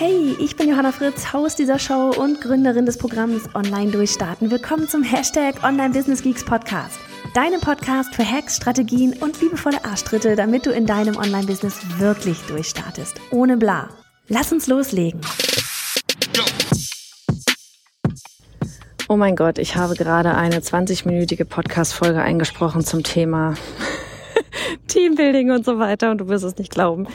Hey, ich bin Johanna Fritz, Haus dieser Show und Gründerin des Programms Online Durchstarten. Willkommen zum Hashtag Online Business Geeks Podcast. Deinem Podcast für Hacks, Strategien und liebevolle Arschtritte, damit du in deinem Online-Business wirklich durchstartest. Ohne bla. Lass uns loslegen. Oh mein Gott, ich habe gerade eine 20-minütige Podcast-Folge eingesprochen zum Thema Teambuilding und so weiter und du wirst es nicht glauben.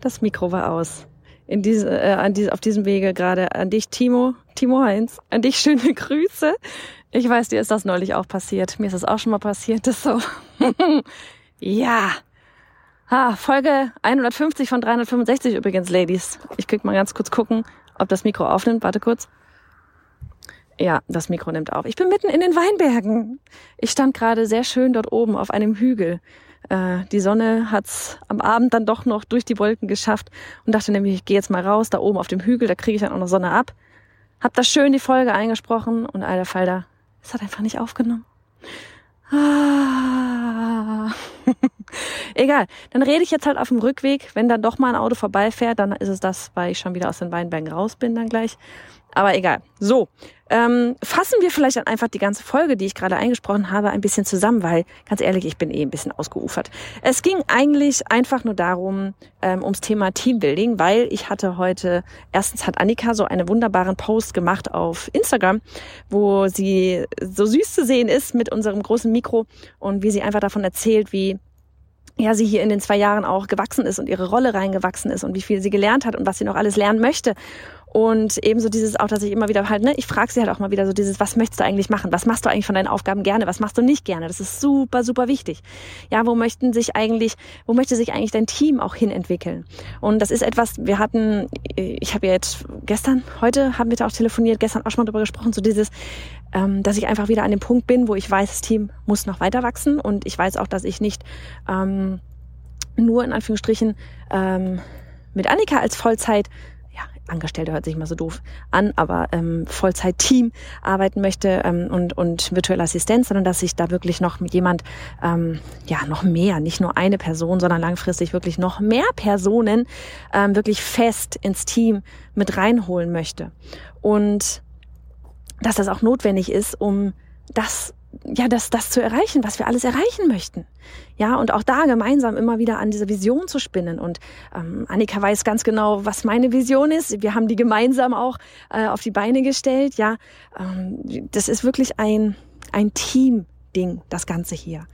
Das Mikro war aus in diese, äh, an diese, auf diesem Wege gerade an dich, Timo, Timo Heinz, an dich schöne Grüße. Ich weiß, dir ist das neulich auch passiert. Mir ist das auch schon mal passiert. Das so. ja. Ah, Folge 150 von 365 übrigens, Ladies. Ich krieg mal ganz kurz gucken, ob das Mikro aufnimmt. Warte kurz. Ja, das Mikro nimmt auf. Ich bin mitten in den Weinbergen. Ich stand gerade sehr schön dort oben auf einem Hügel äh, die Sonne hat's am Abend dann doch noch durch die Wolken geschafft und dachte nämlich, ich gehe jetzt mal raus, da oben auf dem Hügel, da kriege ich dann auch noch Sonne ab. Hab da schön die Folge eingesprochen und alter Falter, es hat einfach nicht aufgenommen. Ah. Egal, dann rede ich jetzt halt auf dem Rückweg. Wenn dann doch mal ein Auto vorbeifährt, dann ist es das, weil ich schon wieder aus den Weinbergen raus bin dann gleich. Aber egal. So, ähm, fassen wir vielleicht dann einfach die ganze Folge, die ich gerade eingesprochen habe, ein bisschen zusammen, weil ganz ehrlich, ich bin eh ein bisschen ausgeufert. Es ging eigentlich einfach nur darum, ähm, ums Thema Teambuilding, weil ich hatte heute, erstens hat Annika so einen wunderbaren Post gemacht auf Instagram, wo sie so süß zu sehen ist mit unserem großen Mikro und wie sie einfach davon erzählt, wie ja, sie hier in den zwei Jahren auch gewachsen ist und ihre Rolle reingewachsen ist und wie viel sie gelernt hat und was sie noch alles lernen möchte. Und ebenso dieses auch, dass ich immer wieder halt, ne, ich frage sie halt auch mal wieder so dieses, was möchtest du eigentlich machen? Was machst du eigentlich von deinen Aufgaben gerne? Was machst du nicht gerne? Das ist super, super wichtig. Ja, wo möchten sich eigentlich, wo möchte sich eigentlich dein Team auch hin entwickeln? Und das ist etwas, wir hatten, ich habe ja jetzt gestern, heute haben wir da auch telefoniert, gestern auch schon mal darüber gesprochen, so dieses, ähm, dass ich einfach wieder an dem Punkt bin, wo ich weiß, das Team muss noch weiter wachsen und ich weiß auch, dass ich nicht ähm, nur in Anführungsstrichen ähm, mit Annika als Vollzeit Angestellte hört sich mal so doof an, aber ähm, Vollzeit-Team arbeiten möchte ähm, und, und virtuelle Assistenz, sondern dass ich da wirklich noch mit jemand, ähm, ja, noch mehr, nicht nur eine Person, sondern langfristig wirklich noch mehr Personen ähm, wirklich fest ins Team mit reinholen möchte. Und dass das auch notwendig ist, um das ja, das, das zu erreichen, was wir alles erreichen möchten. Ja, und auch da gemeinsam immer wieder an dieser Vision zu spinnen. Und ähm, Annika weiß ganz genau, was meine Vision ist. Wir haben die gemeinsam auch äh, auf die Beine gestellt. Ja, ähm, das ist wirklich ein, ein Team-Ding, das Ganze hier.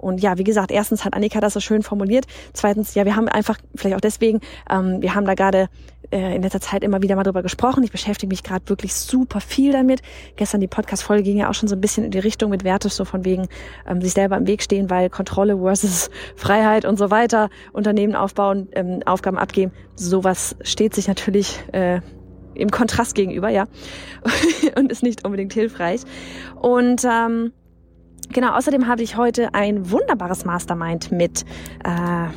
Und ja, wie gesagt, erstens hat Annika das so schön formuliert. Zweitens, ja, wir haben einfach, vielleicht auch deswegen, ähm, wir haben da gerade äh, in letzter Zeit immer wieder mal drüber gesprochen. Ich beschäftige mich gerade wirklich super viel damit. Gestern die Podcast-Folge ging ja auch schon so ein bisschen in die Richtung mit Wertes, so von wegen ähm, sich selber im Weg stehen, weil Kontrolle versus Freiheit und so weiter, Unternehmen aufbauen, ähm, Aufgaben abgeben. Sowas steht sich natürlich äh, im Kontrast gegenüber, ja, und ist nicht unbedingt hilfreich. Und ähm, Genau, außerdem habe ich heute ein wunderbares Mastermind mit, äh,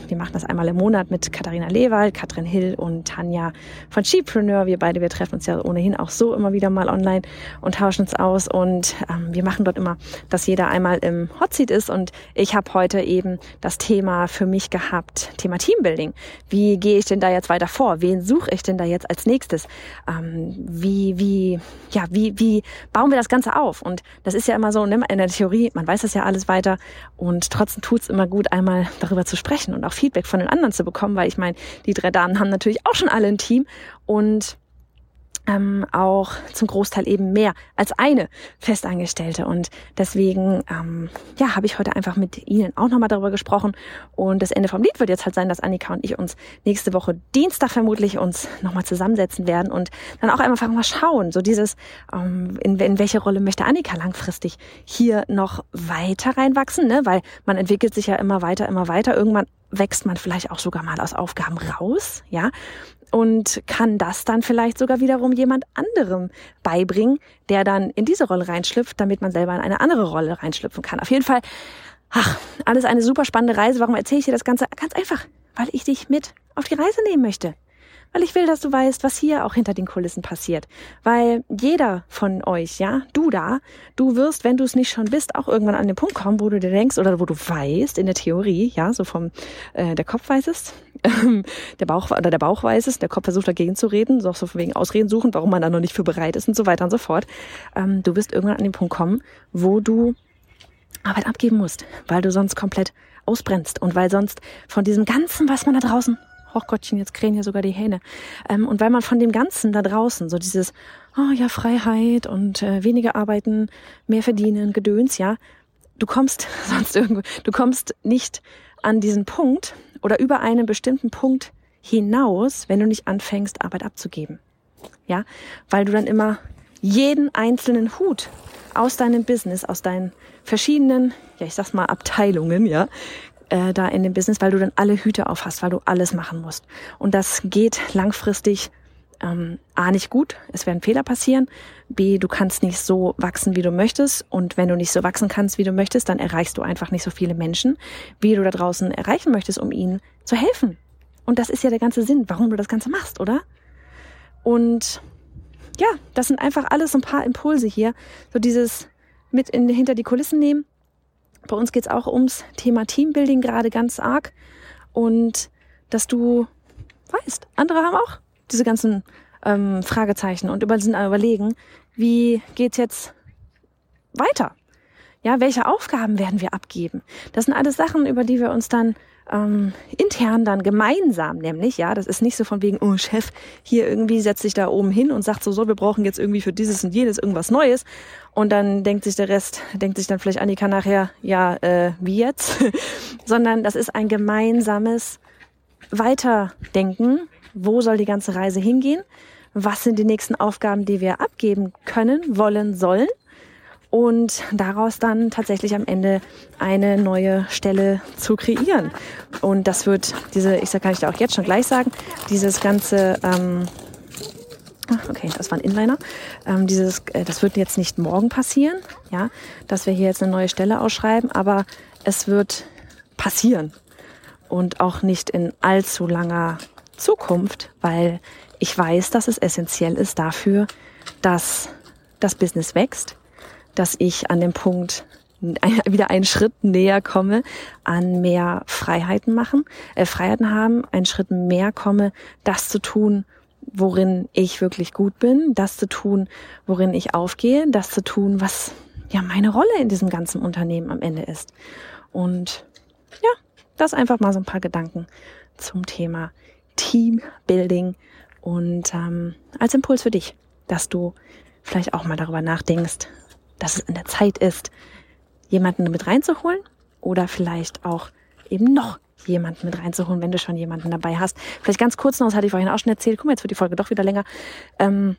wir machen das einmal im Monat mit Katharina Lewald, Katrin Hill und Tanja von Skipreneur. Wir beide, wir treffen uns ja ohnehin auch so immer wieder mal online und tauschen uns aus und ähm, wir machen dort immer, dass jeder einmal im Hotseat ist und ich habe heute eben das Thema für mich gehabt, Thema Teambuilding. Wie gehe ich denn da jetzt weiter vor? Wen suche ich denn da jetzt als nächstes? Ähm, wie, wie, ja, wie, wie bauen wir das Ganze auf? Und das ist ja immer so, ne, in der Theorie, man weiß das ja alles weiter. Und trotzdem tut's immer gut, einmal darüber zu sprechen und auch Feedback von den anderen zu bekommen, weil ich meine, die drei Damen haben natürlich auch schon alle ein Team. Und ähm, auch zum Großteil eben mehr als eine Festangestellte. Und deswegen ähm, ja, habe ich heute einfach mit Ihnen auch nochmal darüber gesprochen. Und das Ende vom Lied wird jetzt halt sein, dass Annika und ich uns nächste Woche Dienstag vermutlich uns nochmal zusammensetzen werden und dann auch einfach mal schauen, so dieses, ähm, in, in welche Rolle möchte Annika langfristig hier noch weiter reinwachsen, ne? weil man entwickelt sich ja immer weiter, immer weiter. Irgendwann wächst man vielleicht auch sogar mal aus Aufgaben raus, ja. Und kann das dann vielleicht sogar wiederum jemand anderem beibringen, der dann in diese Rolle reinschlüpft, damit man selber in eine andere Rolle reinschlüpfen kann. Auf jeden Fall, ach, alles eine super spannende Reise. Warum erzähle ich dir das Ganze? Ganz einfach, weil ich dich mit auf die Reise nehmen möchte weil ich will, dass du weißt, was hier auch hinter den Kulissen passiert. Weil jeder von euch, ja, du da, du wirst, wenn du es nicht schon bist, auch irgendwann an den Punkt kommen, wo du dir denkst oder wo du weißt, in der Theorie, ja, so vom äh, der Kopf weiß es, der Bauch oder der Bauch weiß es, der Kopf versucht dagegen zu reden, so, so von wegen Ausreden suchen, warum man da noch nicht für bereit ist und so weiter und so fort. Ähm, du wirst irgendwann an den Punkt kommen, wo du Arbeit abgeben musst, weil du sonst komplett ausbrennst und weil sonst von diesem Ganzen, was man da draußen Hochgottchen, jetzt krähen ja sogar die Hähne. Ähm, und weil man von dem Ganzen da draußen, so dieses, oh ja, Freiheit und äh, weniger arbeiten, mehr verdienen, Gedöns, ja, du kommst sonst irgendwo, du kommst nicht an diesen Punkt oder über einen bestimmten Punkt hinaus, wenn du nicht anfängst, Arbeit abzugeben. Ja, weil du dann immer jeden einzelnen Hut aus deinem Business, aus deinen verschiedenen, ja, ich sag's mal, Abteilungen, ja, äh, da in dem Business, weil du dann alle Hüte auf hast, weil du alles machen musst. Und das geht langfristig ähm, A nicht gut, es werden Fehler passieren, B, du kannst nicht so wachsen, wie du möchtest und wenn du nicht so wachsen kannst, wie du möchtest, dann erreichst du einfach nicht so viele Menschen, wie du da draußen erreichen möchtest, um ihnen zu helfen. Und das ist ja der ganze Sinn, warum du das Ganze machst, oder? Und ja, das sind einfach alles so ein paar Impulse hier, so dieses mit in, hinter die Kulissen nehmen, bei uns geht es auch ums Thema Teambuilding gerade ganz arg. Und dass du weißt, andere haben auch diese ganzen ähm, Fragezeichen und über, sind überlegen, wie geht's jetzt weiter? Ja, welche Aufgaben werden wir abgeben? Das sind alles Sachen, über die wir uns dann ähm, intern dann gemeinsam nämlich, ja, das ist nicht so von wegen, oh Chef, hier irgendwie setzt sich da oben hin und sagt so, so, wir brauchen jetzt irgendwie für dieses und jenes irgendwas Neues. Und dann denkt sich der Rest, denkt sich dann vielleicht Annika nachher, ja, äh, wie jetzt? Sondern das ist ein gemeinsames Weiterdenken. Wo soll die ganze Reise hingehen? Was sind die nächsten Aufgaben, die wir abgeben können, wollen, sollen? Und daraus dann tatsächlich am Ende eine neue Stelle zu kreieren. Und das wird diese, ich kann ich da auch jetzt schon gleich sagen, dieses ganze ähm, okay, das war ein Inliner. Ähm, dieses, äh, das wird jetzt nicht morgen passieren, ja, dass wir hier jetzt eine neue Stelle ausschreiben, aber es wird passieren und auch nicht in allzu langer Zukunft, weil ich weiß, dass es essentiell ist dafür, dass das Business wächst, dass ich an dem Punkt wieder einen Schritt näher komme an mehr Freiheiten machen, äh, Freiheiten haben, einen Schritt mehr komme, das zu tun, worin ich wirklich gut bin, das zu tun, worin ich aufgehe, das zu tun, was ja meine Rolle in diesem ganzen Unternehmen am Ende ist. Und ja, das einfach mal so ein paar Gedanken zum Thema Teambuilding und ähm, als Impuls für dich, dass du vielleicht auch mal darüber nachdenkst, dass es an der Zeit ist, jemanden mit reinzuholen oder vielleicht auch eben noch jemanden mit reinzuholen, wenn du schon jemanden dabei hast. Vielleicht ganz kurz noch, das hatte ich vorhin auch schon erzählt. Guck mal, jetzt wird die Folge doch wieder länger. Ähm,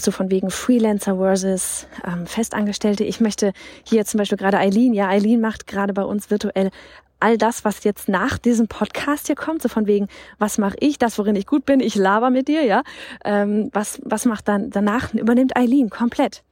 so von wegen Freelancer versus ähm, Festangestellte. Ich möchte hier zum Beispiel gerade Eileen, ja, Eileen macht gerade bei uns virtuell all das, was jetzt nach diesem Podcast hier kommt, so von wegen, was mache ich, das, worin ich gut bin, ich laber mit dir, ja. Ähm, was, was macht dann danach, übernimmt Eileen komplett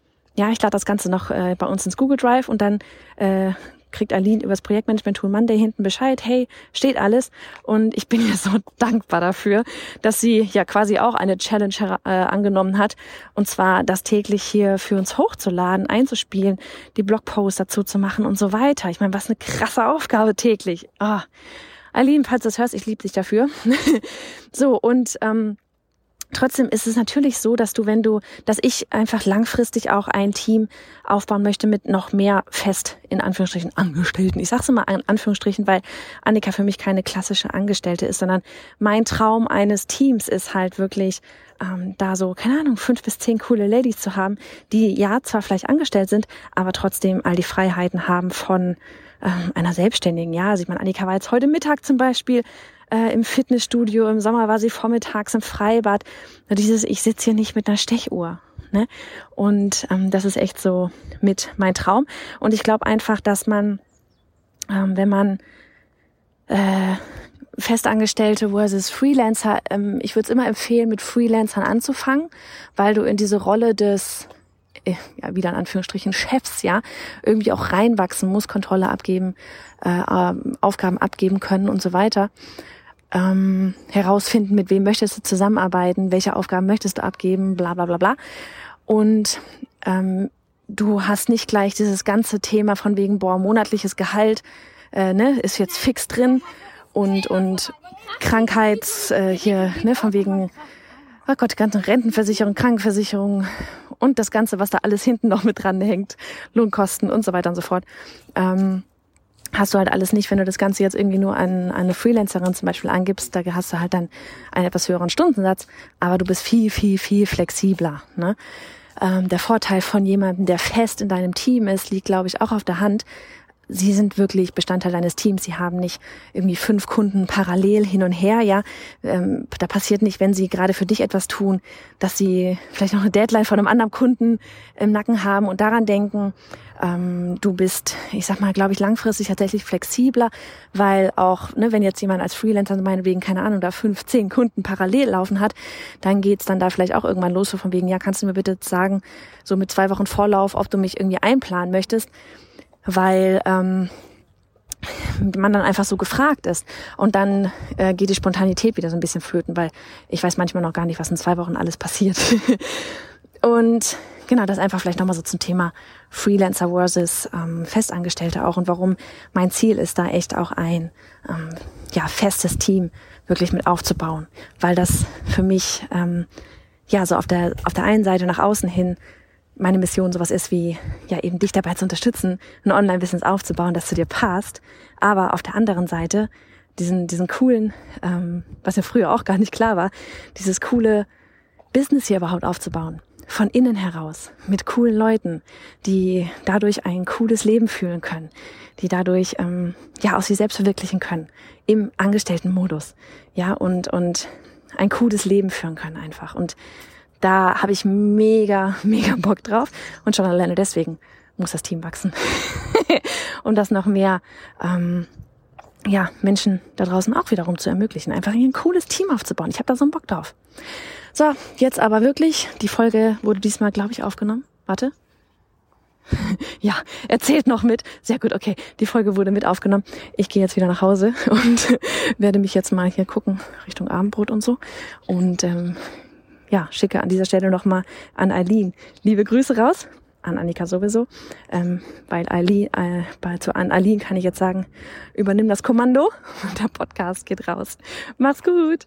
ja, ich lade das Ganze noch äh, bei uns ins Google Drive und dann äh, kriegt Aline über das Projektmanagement-Tool Monday hinten Bescheid, hey, steht alles. Und ich bin ihr so dankbar dafür, dass sie ja quasi auch eine Challenge äh, angenommen hat. Und zwar das täglich hier für uns hochzuladen, einzuspielen, die Blogposts dazu zu machen und so weiter. Ich meine, was eine krasse Aufgabe täglich. Ah. Aline, falls du das hörst, ich liebe dich dafür. so, und ähm, Trotzdem ist es natürlich so, dass du, wenn du, dass ich einfach langfristig auch ein Team aufbauen möchte mit noch mehr fest, in Anführungsstrichen, Angestellten. Ich sage es immer in Anführungsstrichen, weil Annika für mich keine klassische Angestellte ist, sondern mein Traum eines Teams ist halt wirklich, ähm, da so, keine Ahnung, fünf bis zehn coole Ladies zu haben, die ja zwar vielleicht angestellt sind, aber trotzdem all die Freiheiten haben von ähm, einer Selbstständigen. Ja, also ich meine, Annika war jetzt heute Mittag zum Beispiel äh, im Fitnessstudio, im Sommer war sie vormittags im Freibad. Dieses, ich sitze hier nicht mit einer Stechuhr. Ne? Und ähm, das ist echt so mit mein Traum. Und ich glaube einfach, dass man, ähm, wenn man äh, Festangestellte versus Freelancer. Ähm, ich würde es immer empfehlen, mit Freelancern anzufangen, weil du in diese Rolle des äh, ja, wieder in Anführungsstrichen Chefs, ja, irgendwie auch reinwachsen musst, Kontrolle abgeben, äh, ähm, Aufgaben abgeben können und so weiter. Ähm, herausfinden, mit wem möchtest du zusammenarbeiten, welche Aufgaben möchtest du abgeben, bla bla bla bla. Und ähm, du hast nicht gleich dieses ganze Thema von wegen, boah, monatliches Gehalt, äh, ne, ist jetzt fix drin und, und Krankheits, äh, hier, ne, von wegen, oh Gott, ganze Rentenversicherung, Krankenversicherung und das Ganze, was da alles hinten noch mit dran hängt, Lohnkosten und so weiter und so fort. Ähm, hast du halt alles nicht, wenn du das Ganze jetzt irgendwie nur an, an eine Freelancerin zum Beispiel angibst, da hast du halt dann einen etwas höheren Stundensatz, aber du bist viel, viel, viel flexibler. Ne? Ähm, der Vorteil von jemandem, der fest in deinem Team ist, liegt, glaube ich, auch auf der Hand, Sie sind wirklich Bestandteil deines Teams. Sie haben nicht irgendwie fünf Kunden parallel hin und her. Ja, ähm, da passiert nicht, wenn Sie gerade für dich etwas tun, dass Sie vielleicht noch eine Deadline von einem anderen Kunden im Nacken haben und daran denken. Ähm, du bist, ich sag mal, glaube ich, langfristig tatsächlich flexibler, weil auch, ne, wenn jetzt jemand als Freelancer meinetwegen, keine Ahnung, da fünf, zehn Kunden parallel laufen hat, dann geht's dann da vielleicht auch irgendwann los, so von wegen, ja, kannst du mir bitte sagen, so mit zwei Wochen Vorlauf, ob du mich irgendwie einplanen möchtest weil ähm, man dann einfach so gefragt ist. Und dann äh, geht die Spontanität wieder so ein bisschen flöten, weil ich weiß manchmal noch gar nicht, was in zwei Wochen alles passiert. und genau, das einfach vielleicht nochmal so zum Thema Freelancer versus ähm, Festangestellte auch und warum mein Ziel ist, da echt auch ein ähm, ja, festes Team wirklich mit aufzubauen. Weil das für mich ähm, ja so auf der, auf der einen Seite nach außen hin meine Mission sowas ist wie, ja, eben dich dabei zu unterstützen, ein Online-Business aufzubauen, das zu dir passt. Aber auf der anderen Seite diesen, diesen coolen, ähm, was ja früher auch gar nicht klar war, dieses coole Business hier überhaupt aufzubauen. Von innen heraus, mit coolen Leuten, die dadurch ein cooles Leben fühlen können, die dadurch ähm, ja aus sich selbst verwirklichen können, im Angestelltenmodus, ja und und ein cooles Leben führen können einfach. Und da habe ich mega, mega Bock drauf. Und schon alleine deswegen muss das Team wachsen. um das noch mehr ähm, ja, Menschen da draußen auch wiederum zu ermöglichen. Einfach ein cooles Team aufzubauen. Ich habe da so einen Bock drauf. So, jetzt aber wirklich. Die Folge wurde diesmal, glaube ich, aufgenommen. Warte. ja, erzählt noch mit. Sehr gut, okay. Die Folge wurde mit aufgenommen. Ich gehe jetzt wieder nach Hause und werde mich jetzt mal hier gucken Richtung Abendbrot und so. Und ähm, ja, schicke an dieser Stelle nochmal an Eileen liebe Grüße raus. An Annika sowieso, ähm, weil Eileen, äh, bei, zu an Eileen kann ich jetzt sagen, übernimm das Kommando und der Podcast geht raus. Mach's gut!